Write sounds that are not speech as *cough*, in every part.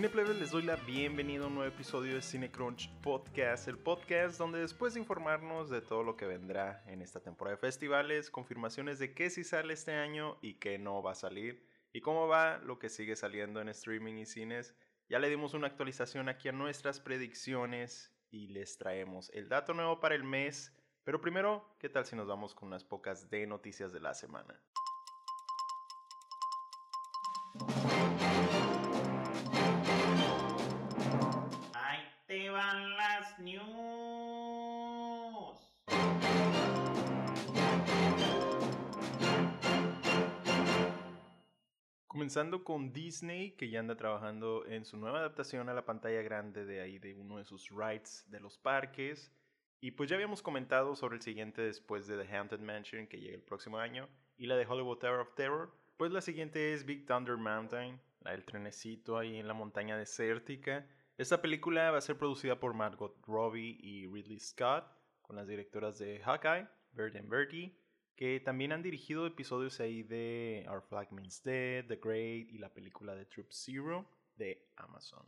Cineplebes, les doy la bienvenida a un nuevo episodio de Cinecrunch Podcast, el podcast donde después de informarnos de todo lo que vendrá en esta temporada de festivales, confirmaciones de qué sí sale este año y qué no va a salir, y cómo va lo que sigue saliendo en streaming y cines, ya le dimos una actualización aquí a nuestras predicciones y les traemos el dato nuevo para el mes, pero primero, ¿qué tal si nos vamos con unas pocas de noticias de la semana? Comenzando con Disney, que ya anda trabajando en su nueva adaptación a la pantalla grande de ahí de uno de sus rides de los parques. Y pues ya habíamos comentado sobre el siguiente después de The Haunted Mansion, que llega el próximo año, y la de Hollywood Tower of Terror. Pues la siguiente es Big Thunder Mountain, la del trenecito ahí en la montaña desértica. Esta película va a ser producida por Margot Robbie y Ridley Scott, con las directoras de Hawkeye, Bird and Birdie, que también han dirigido episodios ahí de Our Flag Means Dead, The Great y la película de Troop Zero de Amazon.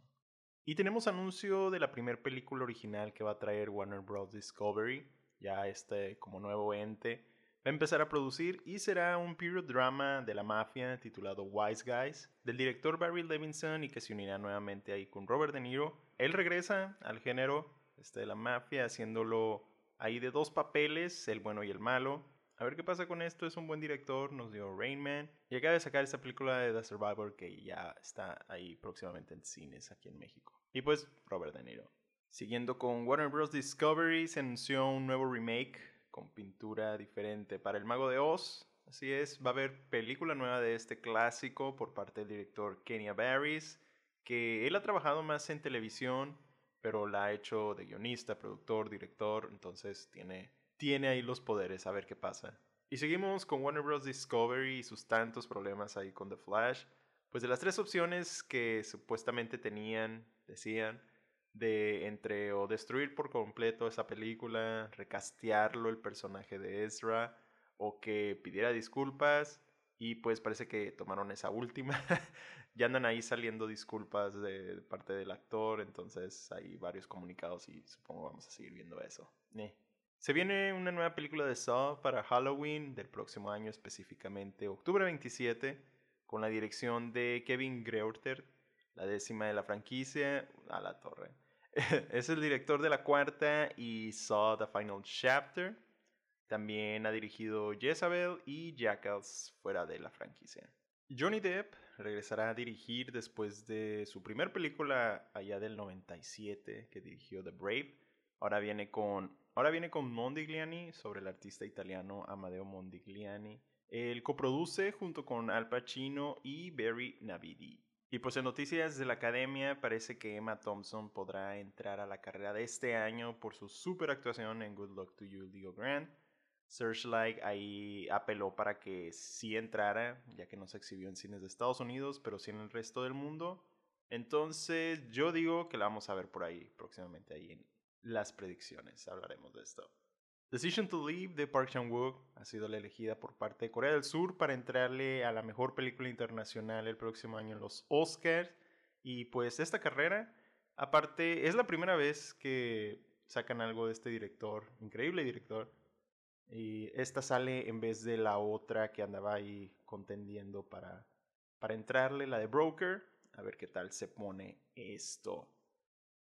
Y tenemos anuncio de la primera película original que va a traer Warner Bros. Discovery, ya este como nuevo ente. Va a empezar a producir y será un period drama de la mafia titulado Wise Guys, del director Barry Levinson y que se unirá nuevamente ahí con Robert De Niro. Él regresa al género este, de la mafia haciéndolo ahí de dos papeles, el bueno y el malo, a ver qué pasa con esto. Es un buen director, nos dio Rain Man. Y acaba de sacar esta película de The Survivor que ya está ahí próximamente en cines aquí en México. Y pues Robert De Niro. Siguiendo con Warner Bros. Discovery, se anunció un nuevo remake con pintura diferente para El Mago de Oz. Así es, va a haber película nueva de este clásico por parte del director Kenya Barris, que él ha trabajado más en televisión, pero la ha hecho de guionista, productor, director, entonces tiene tiene ahí los poderes, a ver qué pasa. Y seguimos con Warner Bros. Discovery y sus tantos problemas ahí con The Flash. Pues de las tres opciones que supuestamente tenían, decían, de entre o destruir por completo esa película, recastearlo el personaje de Ezra, o que pidiera disculpas, y pues parece que tomaron esa última. *laughs* ya andan ahí saliendo disculpas de, parte del actor, entonces hay varios comunicados y supongo vamos a seguir viendo eso. Se viene una nueva película de Saw para Halloween del próximo año, específicamente octubre 27, con la dirección de Kevin Greurter, la décima de la franquicia, a la torre. *laughs* es el director de la cuarta y Saw The Final Chapter. También ha dirigido Jezabel y Jackals fuera de la franquicia. Johnny Depp regresará a dirigir después de su primera película allá del 97 que dirigió The Brave. Ahora viene con Ahora viene con Mondigliani sobre el artista italiano Amadeo Mondigliani. Él coproduce junto con Al Pacino y Barry Navidi. Y pues en noticias de la academia parece que Emma Thompson podrá entrar a la carrera de este año por su super actuación en Good Luck to You, Leo Grant. Searchlight ahí apeló para que sí entrara, ya que no se exhibió en cines de Estados Unidos, pero sí en el resto del mundo. Entonces yo digo que la vamos a ver por ahí próximamente ahí en las predicciones. Hablaremos de esto. Decision to Leave de Park Chan-wook ha sido la elegida por parte de Corea del Sur para entrarle a la mejor película internacional el próximo año en los Oscars. Y pues esta carrera, aparte, es la primera vez que sacan algo de este director, increíble director. Y esta sale en vez de la otra que andaba ahí contendiendo para, para entrarle, la de Broker. A ver qué tal se pone esto.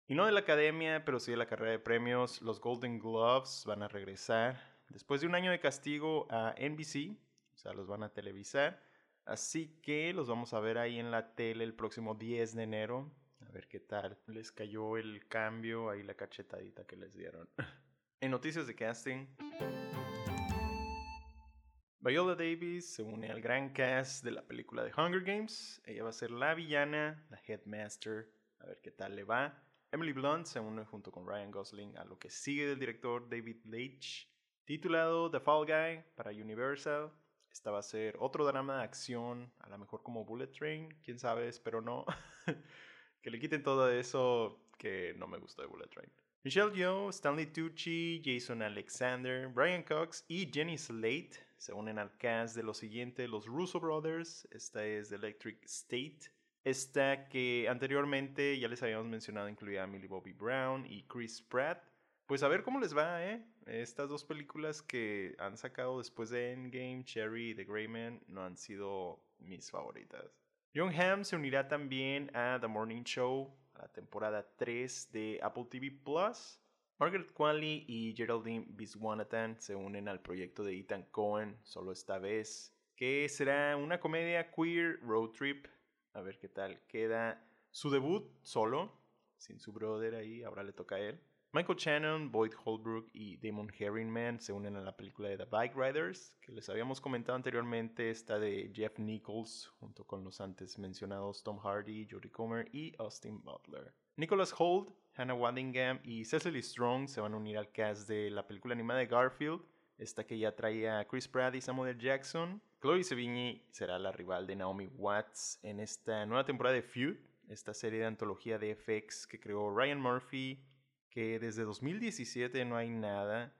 Y no de la academia, pero sí de la carrera de premios, los Golden Gloves van a regresar después de un año de castigo a NBC, o sea, los van a televisar. Así que los vamos a ver ahí en la tele el próximo 10 de enero. A ver qué tal les cayó el cambio, ahí la cachetadita que les dieron. *laughs* en noticias de casting. Viola Davis se une al gran cast de la película de Hunger Games. Ella va a ser la villana, la headmaster. A ver qué tal le va. Emily Blunt se une junto con Ryan Gosling a lo que sigue del director David Leitch, titulado The Fall Guy para Universal. Esta va a ser otro drama de acción, a lo mejor como Bullet Train, quién sabe, espero no. *laughs* que le quiten todo eso que no me gustó de Bullet Train. Michelle Yeoh, Stanley Tucci, Jason Alexander, Brian Cox y Jenny Slate se unen al cast de lo siguiente, los Russo Brothers. Esta es Electric State, Esta que anteriormente ya les habíamos mencionado incluía a Millie Bobby Brown y Chris Pratt. Pues a ver cómo les va, ¿eh? Estas dos películas que han sacado después de Endgame, Cherry y The Grey Man, no han sido mis favoritas. John Hamm se unirá también a The Morning Show, a la temporada 3 de Apple TV Plus. Margaret Qualley y Geraldine Viswanathan se unen al proyecto de Ethan Cohen, solo esta vez, que será una comedia queer road trip. A ver qué tal queda su debut solo, sin su brother ahí, ahora le toca a él. Michael Shannon, Boyd Holbrook y Damon Herringman se unen a la película de The Bike Riders, que les habíamos comentado anteriormente, está de Jeff Nichols, junto con los antes mencionados Tom Hardy, Jodie Comer y Austin Butler. Nicholas Holt, Hannah Waddingham y Cecily Strong se van a unir al cast de la película animada de Garfield, esta que ya traía a Chris Pratt y Samuel Jackson. Chloe Sevigny será la rival de Naomi Watts en esta nueva temporada de Feud, esta serie de antología de FX que creó Ryan Murphy que desde 2017 no hay nada,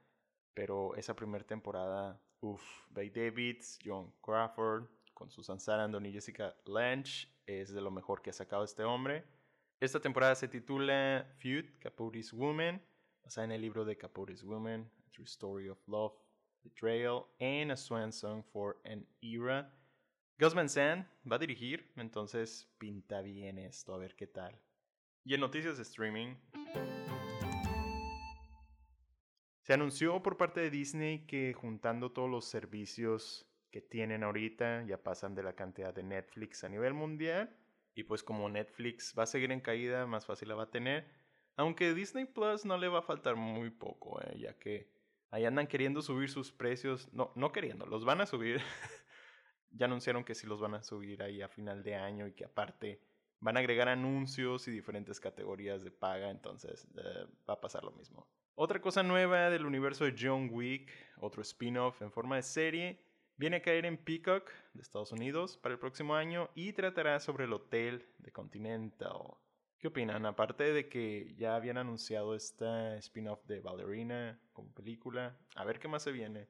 pero esa primera temporada, uff, Bay Davids, John Crawford, con Susan Sarandon y Jessica Lange, es de lo mejor que ha sacado este hombre. Esta temporada se titula Feud, Capote's Woman, basada en el libro de Capote's Woman, A True Story of Love, Betrayal, and A Swan Song for an Era. Gus Van va a dirigir, entonces pinta bien esto, a ver qué tal. Y en noticias de streaming, se anunció por parte de Disney que juntando todos los servicios que tienen ahorita ya pasan de la cantidad de Netflix a nivel mundial. Y pues como Netflix va a seguir en caída, más fácil la va a tener. Aunque Disney Plus no le va a faltar muy poco, eh, ya que ahí andan queriendo subir sus precios. No, no queriendo, los van a subir. *laughs* ya anunciaron que sí los van a subir ahí a final de año y que aparte van a agregar anuncios y diferentes categorías de paga. Entonces eh, va a pasar lo mismo. Otra cosa nueva del universo de John Wick, otro spin-off en forma de serie, viene a caer en Peacock de Estados Unidos para el próximo año y tratará sobre el hotel de Continental. ¿Qué opinan? Aparte de que ya habían anunciado esta spin-off de Ballerina como película, a ver qué más se viene.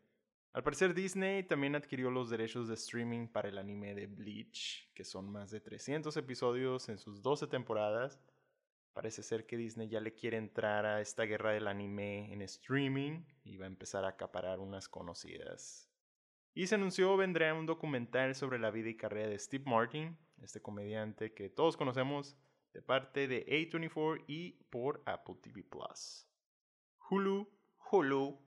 Al parecer Disney también adquirió los derechos de streaming para el anime de Bleach, que son más de 300 episodios en sus 12 temporadas, Parece ser que Disney ya le quiere entrar a esta guerra del anime en streaming y va a empezar a acaparar unas conocidas. Y se anunció vendrá un documental sobre la vida y carrera de Steve Martin, este comediante que todos conocemos de parte de A24 y por Apple TV Plus. Hulu, Hulu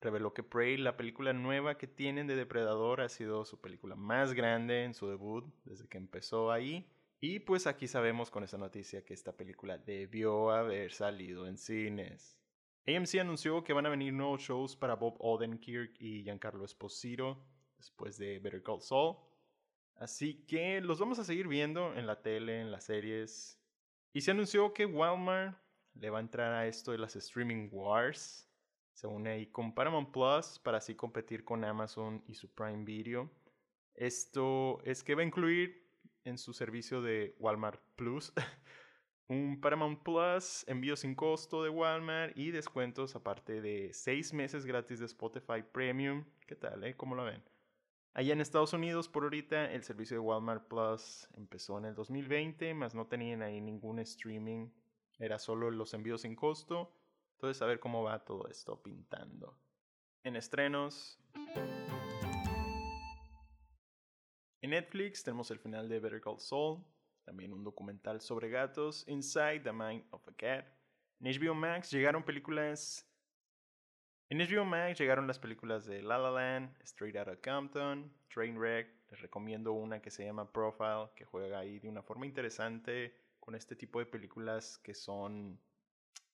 reveló que Prey, la película nueva que tienen de Depredador, ha sido su película más grande en su debut desde que empezó ahí y pues aquí sabemos con esta noticia que esta película debió haber salido en cines. AMC anunció que van a venir nuevos shows para Bob Odenkirk y Giancarlo Esposito después de Better Call Saul. Así que los vamos a seguir viendo en la tele, en las series. Y se anunció que Walmart le va a entrar a esto de las streaming wars. Se une ahí con Paramount Plus para así competir con Amazon y su Prime Video. Esto es que va a incluir en su servicio de Walmart Plus. *laughs* un Paramount Plus, envío sin costo de Walmart y descuentos aparte de 6 meses gratis de Spotify Premium. ¿Qué tal, eh? ¿Cómo lo ven? Allá en Estados Unidos, por ahorita, el servicio de Walmart Plus empezó en el 2020, más no tenían ahí ningún streaming. Era solo los envíos sin costo. Entonces, a ver cómo va todo esto pintando. En estrenos. En Netflix tenemos el final de Better Call Saul, también un documental sobre gatos, Inside the Mind of a Cat. En HBO Max llegaron películas. En HBO Max llegaron las películas de La La Land, Straight Outta Compton, Trainwreck. Les recomiendo una que se llama Profile, que juega ahí de una forma interesante con este tipo de películas que son.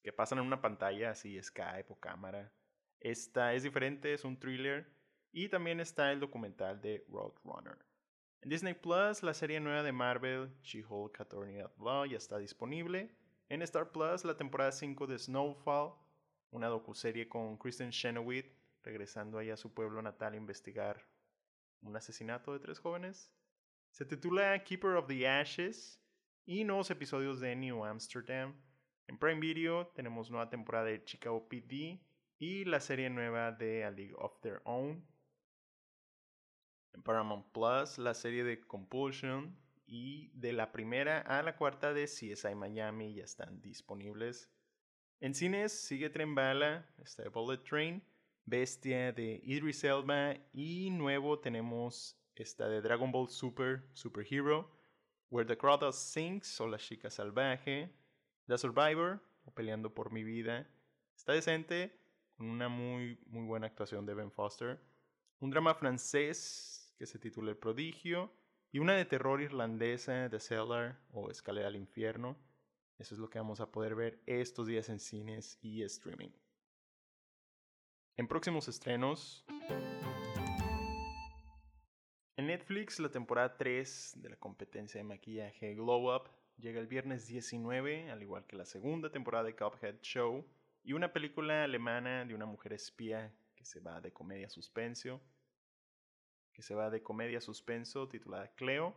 que pasan en una pantalla, así Skype o cámara. Esta es diferente, es un thriller. Y también está el documental de Roadrunner. En Disney Plus, la serie nueva de Marvel, She-Hulk Attorney at Law, ya está disponible. En Star Plus, la temporada 5 de Snowfall, una docuserie con Kristen Chenoweth, regresando ahí a su pueblo natal a investigar un asesinato de tres jóvenes. Se titula Keeper of the Ashes y nuevos episodios de New Amsterdam. En Prime Video tenemos nueva temporada de Chicago PD y la serie nueva de A League of Their Own. En Paramount Plus, la serie de Compulsion y de la primera a la cuarta de CSI Miami ya están disponibles. En cines sigue Tren Bala, está Bullet Train, Bestia de Idris Elba y nuevo tenemos esta de Dragon Ball Super, Super Hero, Where the Crowd Sings o La Chica Salvaje, The Survivor o Peleando por mi vida. Está decente, con una muy, muy buena actuación de Ben Foster. Un drama francés que se titula El Prodigio y una de terror irlandesa, The Cellar o Escalera al Infierno. Eso es lo que vamos a poder ver estos días en cines y streaming. En próximos estrenos, en Netflix la temporada 3 de la competencia de maquillaje Glow Up llega el viernes 19, al igual que la segunda temporada de Cuphead Show, y una película alemana de una mujer espía que se va de comedia suspenso, que se va de comedia suspenso titulada Cleo.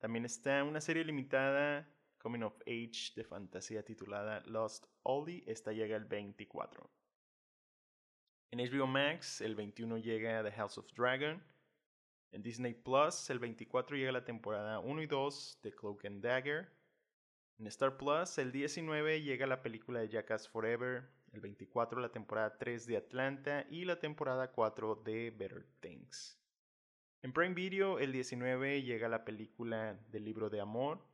También está una serie limitada Coming of Age de fantasía titulada Lost Ollie. Esta llega el 24. En HBO Max el 21 llega The House of Dragon. En Disney Plus el 24 llega la temporada 1 y 2 de Cloak and Dagger. En Star Plus el 19 llega la película de Jackass Forever el 24 la temporada 3 de Atlanta y la temporada 4 de Better Things. En Prime Video el 19 llega la película del libro de amor,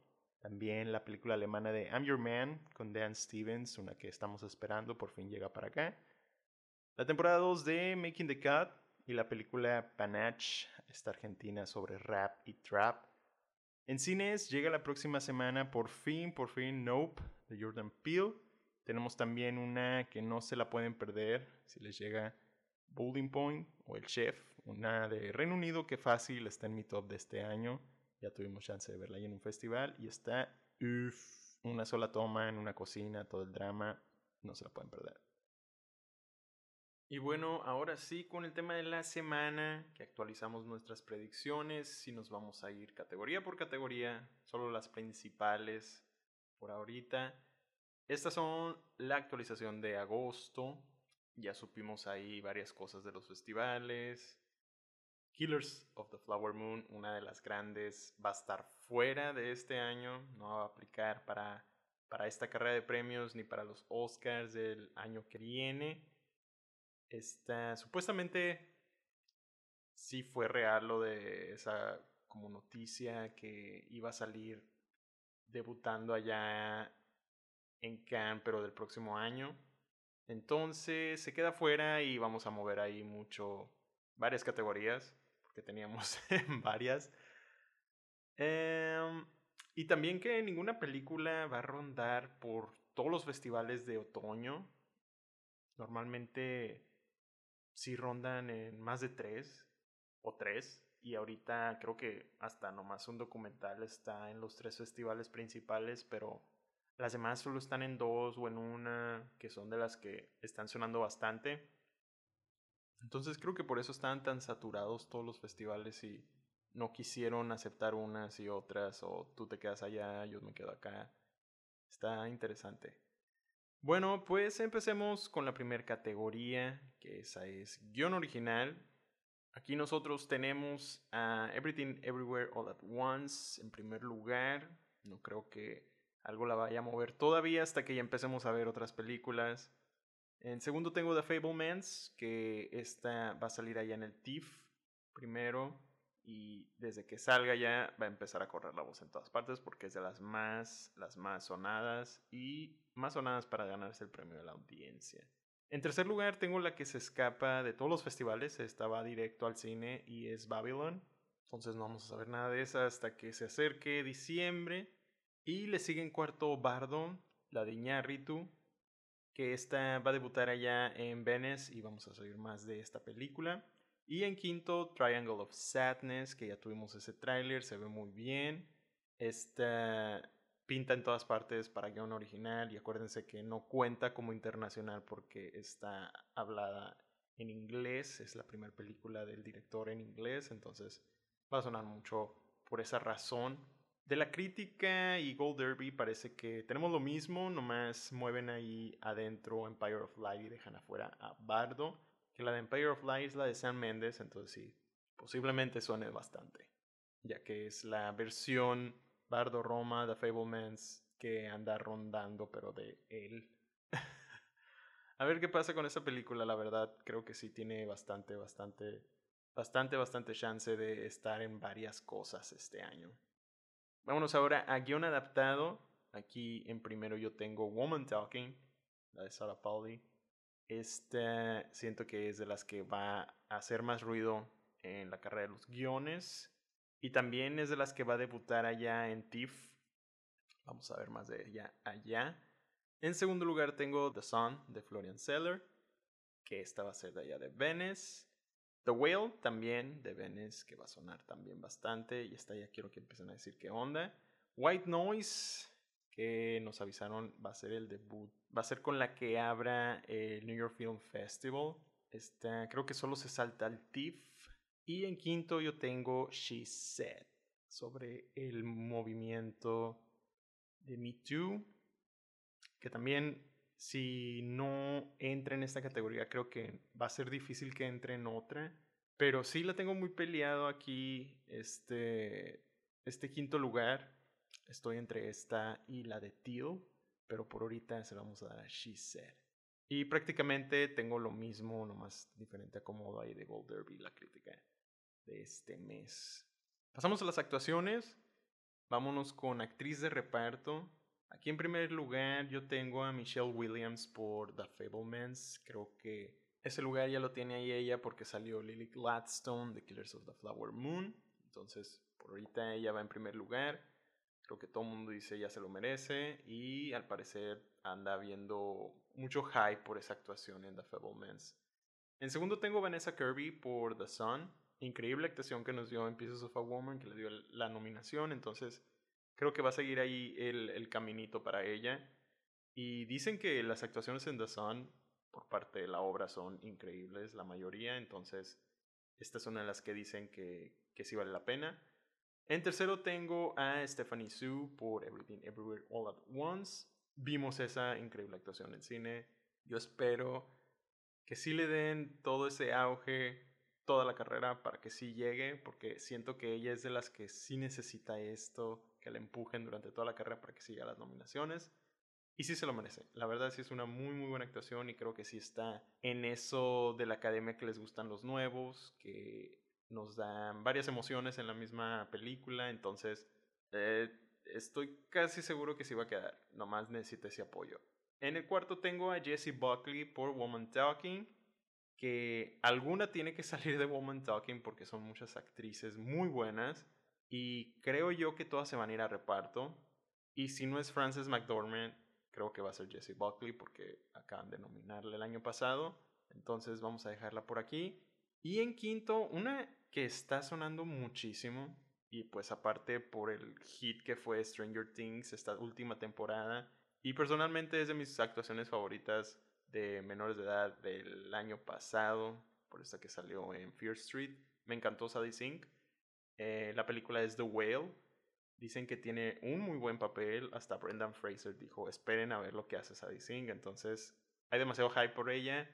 también la película alemana de I'm Your Man con Dan Stevens, una que estamos esperando, por fin llega para acá. La temporada 2 de Making the Cut y la película Panache, esta argentina sobre rap y trap. En cines llega la próxima semana por fin, por fin Nope de Jordan Peele. Tenemos también una que no se la pueden perder si les llega Bowling Point o El Chef, una de Reino Unido que fácil está en mi top de este año. Ya tuvimos chance de verla ahí en un festival y está una sola toma en una cocina, todo el drama, no se la pueden perder. Y bueno, ahora sí, con el tema de la semana, que actualizamos nuestras predicciones y nos vamos a ir categoría por categoría, solo las principales por ahorita. Estas son la actualización de agosto. Ya supimos ahí varias cosas de los festivales. Killers of the Flower Moon, una de las grandes, va a estar fuera de este año. No va a aplicar para, para esta carrera de premios ni para los Oscars del año que viene. Esta, supuestamente sí fue real lo de esa como noticia que iba a salir debutando allá en Cannes, pero del próximo año. Entonces se queda fuera y vamos a mover ahí mucho, varias categorías, porque teníamos *laughs* varias. Em, y también que ninguna película va a rondar por todos los festivales de otoño. Normalmente sí rondan en más de tres o tres. Y ahorita creo que hasta nomás un documental está en los tres festivales principales, pero las demás solo están en dos o en una, que son de las que están sonando bastante. Entonces creo que por eso están tan saturados todos los festivales y no quisieron aceptar unas y otras, o tú te quedas allá, yo me quedo acá. Está interesante. Bueno, pues empecemos con la primera categoría, que esa es guion original. Aquí nosotros tenemos a Everything Everywhere All at Once en primer lugar. No creo que algo la vaya a mover todavía hasta que ya empecemos a ver otras películas. En segundo tengo The Fablemans, que esta va a salir allá en el TIFF primero y desde que salga ya va a empezar a correr la voz en todas partes porque es de las más, las más sonadas y más sonadas para ganarse el premio de la audiencia. En tercer lugar tengo la que se escapa de todos los festivales, esta va directo al cine y es Babylon. Entonces no vamos a saber nada de esa hasta que se acerque diciembre. Y le sigue en cuarto Bardo, la de Iñárritu, que esta va a debutar allá en Venice y vamos a saber más de esta película. Y en quinto, Triangle of Sadness, que ya tuvimos ese tráiler, se ve muy bien. Esta pinta en todas partes para guion original y acuérdense que no cuenta como internacional porque está hablada en inglés, es la primera película del director en inglés, entonces va a sonar mucho por esa razón. De la crítica y Gold Derby parece que tenemos lo mismo, nomás mueven ahí adentro Empire of Light y dejan afuera a Bardo. Que la de Empire of Light es la de Sam Mendes, entonces sí, posiblemente suene bastante. Ya que es la versión Bardo Roma, The Fablemans, que anda rondando, pero de él. *laughs* a ver qué pasa con esa película, la verdad, creo que sí tiene bastante, bastante, bastante, bastante chance de estar en varias cosas este año. Vámonos ahora a guion adaptado. Aquí en primero yo tengo Woman Talking, la de Sarah Pauli. Esta siento que es de las que va a hacer más ruido en la carrera de los guiones. Y también es de las que va a debutar allá en TIFF. Vamos a ver más de ella allá. En segundo lugar tengo The Sun de Florian Seller, que esta va a ser de allá de Venice. The Whale también de Venice, que va a sonar también bastante. Y esta ya quiero que empiecen a decir qué onda. White Noise, que nos avisaron va a ser el debut. Va a ser con la que abra el New York Film Festival. Esta, creo que solo se salta al TIFF. Y en quinto yo tengo She Said, sobre el movimiento de Me Too, que también si no entra en esta categoría creo que va a ser difícil que entre en otra, pero sí la tengo muy peleado aquí este, este quinto lugar. Estoy entre esta y la de Teal, pero por ahorita se la vamos a dar a She Said. Y prácticamente tengo lo mismo, nomás diferente acomodo ahí de Gold Derby, la crítica de este mes. Pasamos a las actuaciones. Vámonos con actriz de reparto. Aquí en primer lugar yo tengo a Michelle Williams por The Fablemans. Creo que ese lugar ya lo tiene ahí ella porque salió Lily Gladstone de Killers of the Flower Moon. Entonces, por ahorita ella va en primer lugar. Creo que todo el mundo dice ya se lo merece. Y al parecer anda viendo mucho hype por esa actuación en The Fablemans. En segundo tengo Vanessa Kirby por The Sun increíble actuación que nos dio en Pieces of a Woman, que le dio la nominación, entonces creo que va a seguir ahí el, el caminito para ella. Y dicen que las actuaciones en The Sun por parte de la obra son increíbles, la mayoría, entonces esta es una de las que dicen que, que sí vale la pena. En tercero tengo a Stephanie Sue por Everything Everywhere All at Once. Vimos esa increíble actuación en cine. Yo espero que sí le den todo ese auge toda la carrera para que sí llegue, porque siento que ella es de las que sí necesita esto, que le empujen durante toda la carrera para que siga las nominaciones. Y sí se lo merece. La verdad sí es una muy muy buena actuación y creo que sí está en eso de la academia que les gustan los nuevos, que nos dan varias emociones en la misma película. Entonces eh, estoy casi seguro que sí va a quedar. Nomás necesita ese apoyo. En el cuarto tengo a Jessie Buckley por Woman Talking que alguna tiene que salir de Woman Talking porque son muchas actrices muy buenas y creo yo que todas se van a ir a reparto. Y si no es Frances McDormand, creo que va a ser Jessie Buckley porque acaban de nominarle el año pasado. Entonces vamos a dejarla por aquí. Y en quinto, una que está sonando muchísimo y pues aparte por el hit que fue Stranger Things esta última temporada y personalmente es de mis actuaciones favoritas de menores de edad del año pasado, por esta que salió en Fear Street. Me encantó Sadie Sink. Eh, la película es The Whale. Dicen que tiene un muy buen papel. Hasta Brendan Fraser dijo, esperen a ver lo que hace Sadie Sink. Entonces, hay demasiado hype por ella.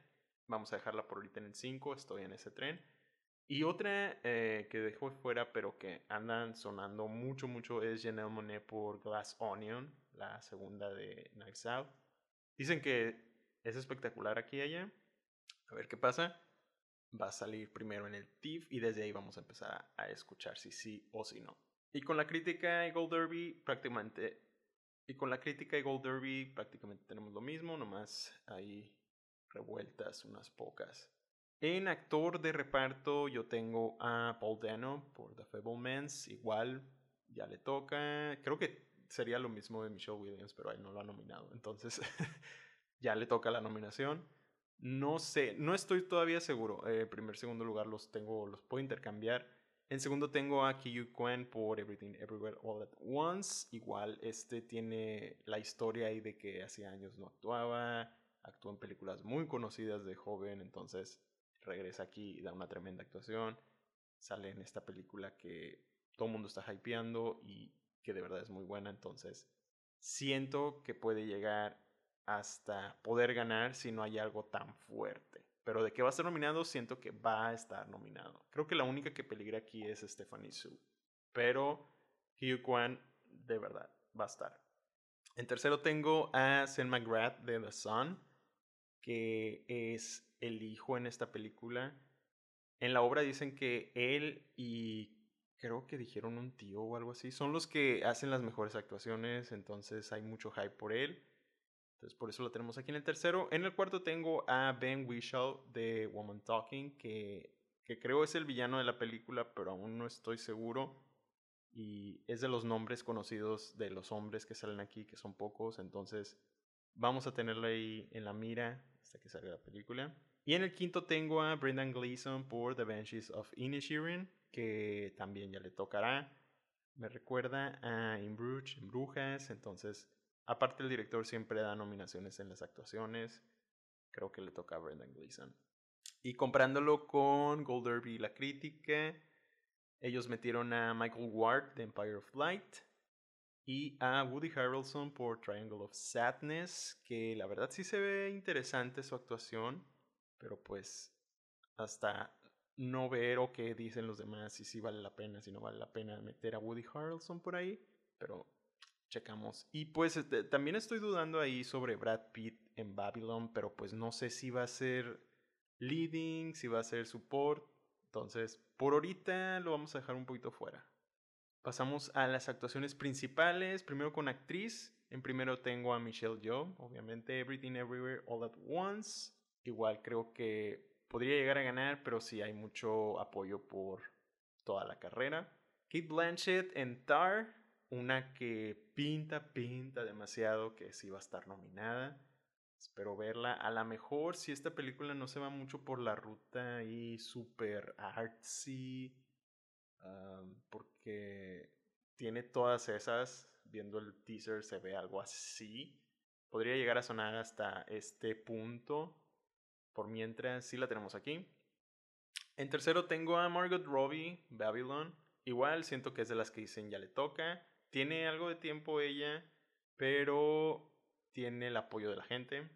Vamos a dejarla por ahorita en el 5. Estoy en ese tren. Y otra eh, que dejó fuera, pero que andan sonando mucho, mucho, es Janelle Monet por Glass Onion, la segunda de Night Out. Dicen que es espectacular aquí ella. A ver qué pasa. Va a salir primero en el TIFF y desde ahí vamos a empezar a, escuchar si sí o si no. Y con la crítica y Gold Derby prácticamente y con la crítica y Gold Derby prácticamente tenemos lo mismo, nomás hay revueltas unas pocas. En actor de reparto yo tengo a Paul Dano por The Fablemans, igual ya le toca, creo que sería lo mismo de Michelle Williams, pero ahí no lo ha nominado, entonces *laughs* ya le toca la nominación. No sé, no estoy todavía seguro. Eh, primer, segundo lugar los tengo, los puedo intercambiar. En segundo tengo a Kiyu Kuen por Everything Everywhere All at Once. Igual este tiene la historia ahí de que hace años no actuaba, actuó en películas muy conocidas de joven, entonces regresa aquí y da una tremenda actuación. Sale en esta película que todo el mundo está hypeando y que de verdad es muy buena, entonces siento que puede llegar hasta poder ganar si no hay algo tan fuerte. Pero de que va a estar nominado, siento que va a estar nominado. Creo que la única que peligra aquí es Stephanie Su. Pero Hugh Kwan de verdad, va a estar. En tercero tengo a Sam McGrath de The Sun, que es el hijo en esta película. En la obra dicen que él y creo que dijeron un tío o algo así, son los que hacen las mejores actuaciones, entonces hay mucho hype por él. Entonces por eso lo tenemos aquí en el tercero. En el cuarto tengo a Ben Whishaw de Woman Talking, que, que creo es el villano de la película, pero aún no estoy seguro. Y es de los nombres conocidos de los hombres que salen aquí, que son pocos. Entonces vamos a tenerlo ahí en la mira hasta que salga la película. Y en el quinto tengo a Brendan Gleeson por The Banshees of Inisherin, que también ya le tocará. Me recuerda a In Bruges, en Brujas, entonces Aparte el director siempre da nominaciones en las actuaciones. Creo que le toca a Brendan Gleeson. Y comparándolo con Gold Derby y la crítica, ellos metieron a Michael Ward de Empire of Light y a Woody Harrelson por Triangle of Sadness, que la verdad sí se ve interesante su actuación, pero pues hasta no ver o qué dicen los demás si sí vale la pena, si no vale la pena meter a Woody Harrelson por ahí, pero checamos. Y pues este, también estoy dudando ahí sobre Brad Pitt en Babylon, pero pues no sé si va a ser leading, si va a ser support. Entonces, por ahorita lo vamos a dejar un poquito fuera. Pasamos a las actuaciones principales. Primero con actriz. En primero tengo a Michelle Yeoh, obviamente Everything Everywhere All at Once. Igual creo que podría llegar a ganar, pero sí hay mucho apoyo por toda la carrera. Kate Blanchett en Tar, una que pinta, pinta demasiado que sí va a estar nominada. Espero verla. A lo mejor si esta película no se va mucho por la ruta y super artsy, porque tiene todas esas. Viendo el teaser se ve algo así. Podría llegar a sonar hasta este punto. Por mientras, sí la tenemos aquí. En tercero tengo a Margot Robbie, Babylon. Igual siento que es de las que dicen ya le toca. Tiene algo de tiempo ella, pero tiene el apoyo de la gente,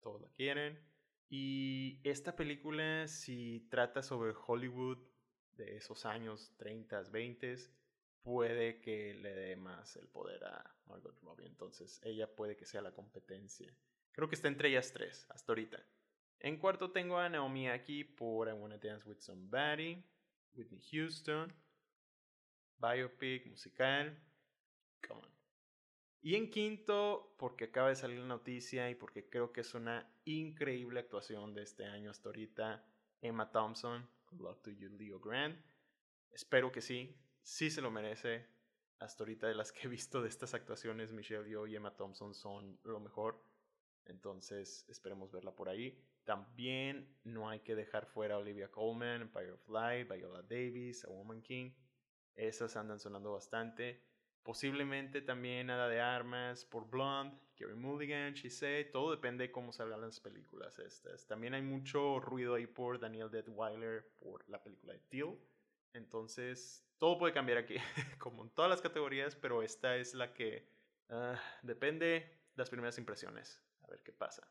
todos la quieren. Y esta película, si trata sobre Hollywood de esos años 30, 20, puede que le dé más el poder a Margot Robbie. Entonces, ella puede que sea la competencia. Creo que está entre ellas tres, hasta ahorita. En cuarto tengo a Naomi aquí por I Wanna Dance with Somebody, Whitney Houston, biopic, musical. Y en quinto, porque acaba de salir la noticia y porque creo que es una increíble actuación de este año hasta ahorita, Emma Thompson, Good Luck to You, Leo Grant. Espero que sí, sí se lo merece. Hasta ahorita de las que he visto de estas actuaciones, Michelle Yeoh y Emma Thompson son lo mejor. Entonces esperemos verla por ahí. También no hay que dejar fuera a Olivia Colman, Empire of Light, Viola Davis, A Woman King. Esas andan sonando bastante. Posiblemente también nada de armas por Blonde, Gary Mulligan, Said, todo depende de cómo salgan las películas estas. También hay mucho ruido ahí por Daniel Deadweiler por la película de Teal. Entonces, todo puede cambiar aquí, *laughs* como en todas las categorías, pero esta es la que uh, depende de las primeras impresiones. A ver qué pasa.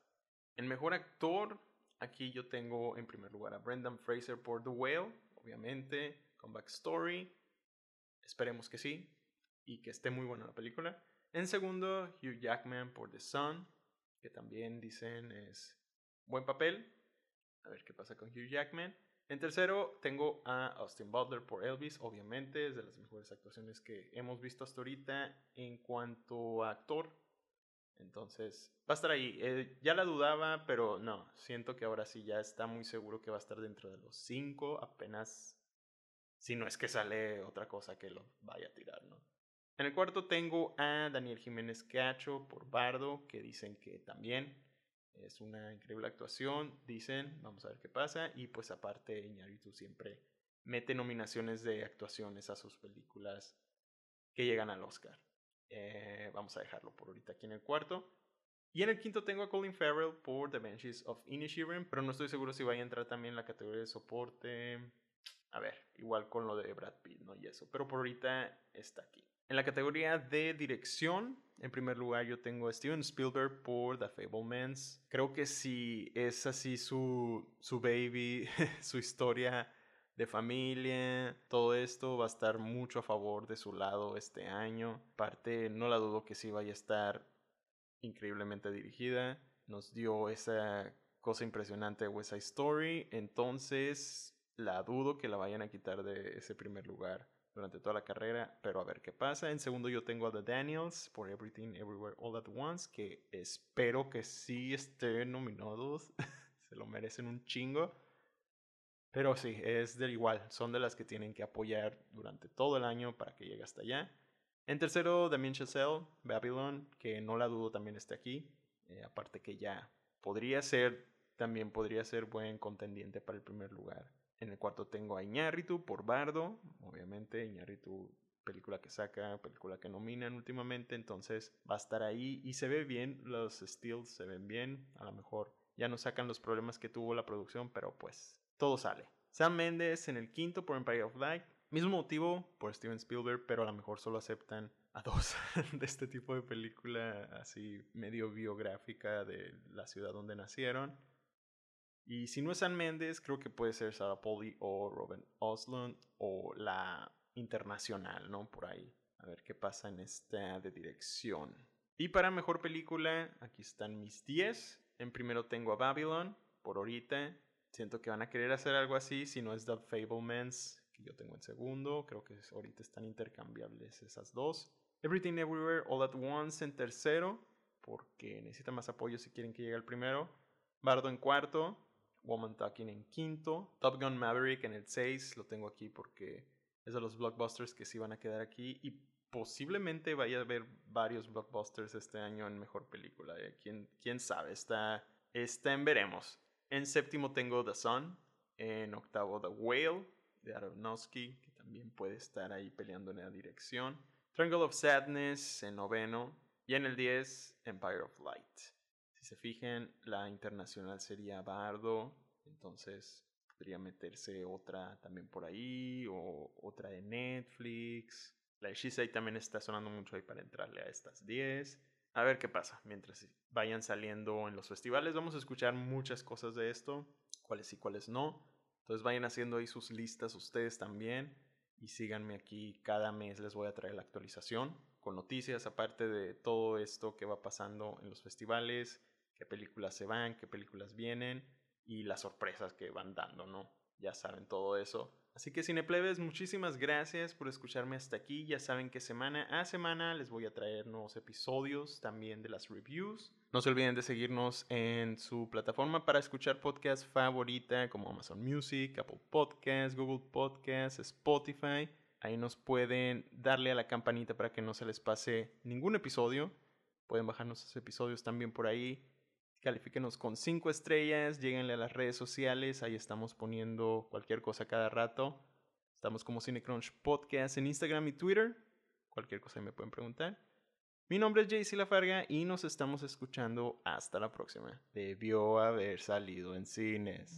En mejor actor, aquí yo tengo en primer lugar a Brendan Fraser por The Whale, obviamente, con Backstory. Esperemos que sí y que esté muy buena la película. En segundo, Hugh Jackman por The Sun, que también dicen es buen papel. A ver qué pasa con Hugh Jackman. En tercero, tengo a Austin Butler por Elvis, obviamente, es de las mejores actuaciones que hemos visto hasta ahorita en cuanto a actor. Entonces, va a estar ahí. Eh, ya la dudaba, pero no, siento que ahora sí ya está muy seguro que va a estar dentro de los cinco, apenas si no es que sale otra cosa que lo vaya a tirar, ¿no? En el cuarto tengo a Daniel Jiménez Cacho por Bardo, que dicen que también es una increíble actuación. Dicen, vamos a ver qué pasa. Y pues aparte, Iñárritu siempre mete nominaciones de actuaciones a sus películas que llegan al Oscar. Eh, vamos a dejarlo por ahorita aquí en el cuarto. Y en el quinto tengo a Colin Farrell por The Banshees of Inisherin, pero no estoy seguro si vaya a entrar también en la categoría de soporte. A ver, igual con lo de Brad Pitt, ¿no? Y eso. Pero por ahorita está aquí. En la categoría de dirección, en primer lugar yo tengo a Steven Spielberg por The Fablemans. Creo que si es así su, su baby, *laughs* su historia de familia, todo esto va a estar mucho a favor de su lado este año. Aparte, no la dudo que sí vaya a estar increíblemente dirigida. Nos dio esa cosa impresionante de West Side Story, entonces la dudo que la vayan a quitar de ese primer lugar durante toda la carrera, pero a ver qué pasa. En segundo yo tengo a The Daniels por Everything Everywhere All at Once, que espero que sí estén nominados, *laughs* se lo merecen un chingo. Pero sí, es del igual, son de las que tienen que apoyar durante todo el año para que llegue hasta allá. En tercero, Damien Chazelle, Babylon, que no la dudo también esté aquí. Eh, aparte que ya podría ser, también podría ser buen contendiente para el primer lugar. En el cuarto tengo a Iñárritu por Bardo, obviamente Iñárritu película que saca, película que nominan últimamente, entonces va a estar ahí y se ve bien, los stills se ven bien, a lo mejor ya no sacan los problemas que tuvo la producción, pero pues todo sale. Sam Mendes en el quinto por Empire of Light, mismo motivo por Steven Spielberg, pero a lo mejor solo aceptan a dos *laughs* de este tipo de película así medio biográfica de la ciudad donde nacieron. Y si no es San Méndez, creo que puede ser Sarah Polly o Robin Oslund o la internacional, ¿no? Por ahí. A ver qué pasa en esta de dirección. Y para mejor película, aquí están mis 10. En primero tengo a Babylon, por ahorita. Siento que van a querer hacer algo así, si no es The Fablemans, que yo tengo en segundo. Creo que ahorita están intercambiables esas dos. Everything Everywhere All at Once en tercero, porque necesita más apoyo si quieren que llegue al primero. Bardo en cuarto. Woman Talking en quinto, Top Gun Maverick en el 6, lo tengo aquí porque es de los blockbusters que sí van a quedar aquí y posiblemente vaya a haber varios blockbusters este año en mejor película. ¿eh? ¿Quién, ¿Quién, sabe? Está, está en veremos. En séptimo tengo The Sun, en octavo The Whale de Aronofsky, que también puede estar ahí peleando en la dirección. Triangle of Sadness en noveno y en el 10 Empire of Light se fijan, la internacional sería Bardo, entonces podría meterse otra también por ahí, o otra de Netflix. La de Shisei también está sonando mucho ahí para entrarle a estas 10. A ver qué pasa mientras vayan saliendo en los festivales. Vamos a escuchar muchas cosas de esto, cuáles sí, cuáles no. Entonces vayan haciendo ahí sus listas ustedes también y síganme aquí. Cada mes les voy a traer la actualización con noticias, aparte de todo esto que va pasando en los festivales, qué películas se van, qué películas vienen y las sorpresas que van dando, ¿no? Ya saben todo eso. Así que Cineplebes, muchísimas gracias por escucharme hasta aquí. Ya saben que semana a semana les voy a traer nuevos episodios también de las reviews. No se olviden de seguirnos en su plataforma para escuchar podcast favorita como Amazon Music, Apple Podcasts, Google Podcasts, Spotify. Ahí nos pueden darle a la campanita para que no se les pase ningún episodio. Pueden bajarnos esos episodios también por ahí califíquenos con 5 estrellas, lleguenle a las redes sociales, ahí estamos poniendo cualquier cosa cada rato. Estamos como Cinecrunch Podcast en Instagram y Twitter. Cualquier cosa me pueden preguntar. Mi nombre es JC Lafarga y nos estamos escuchando hasta la próxima. Debió haber salido en cines.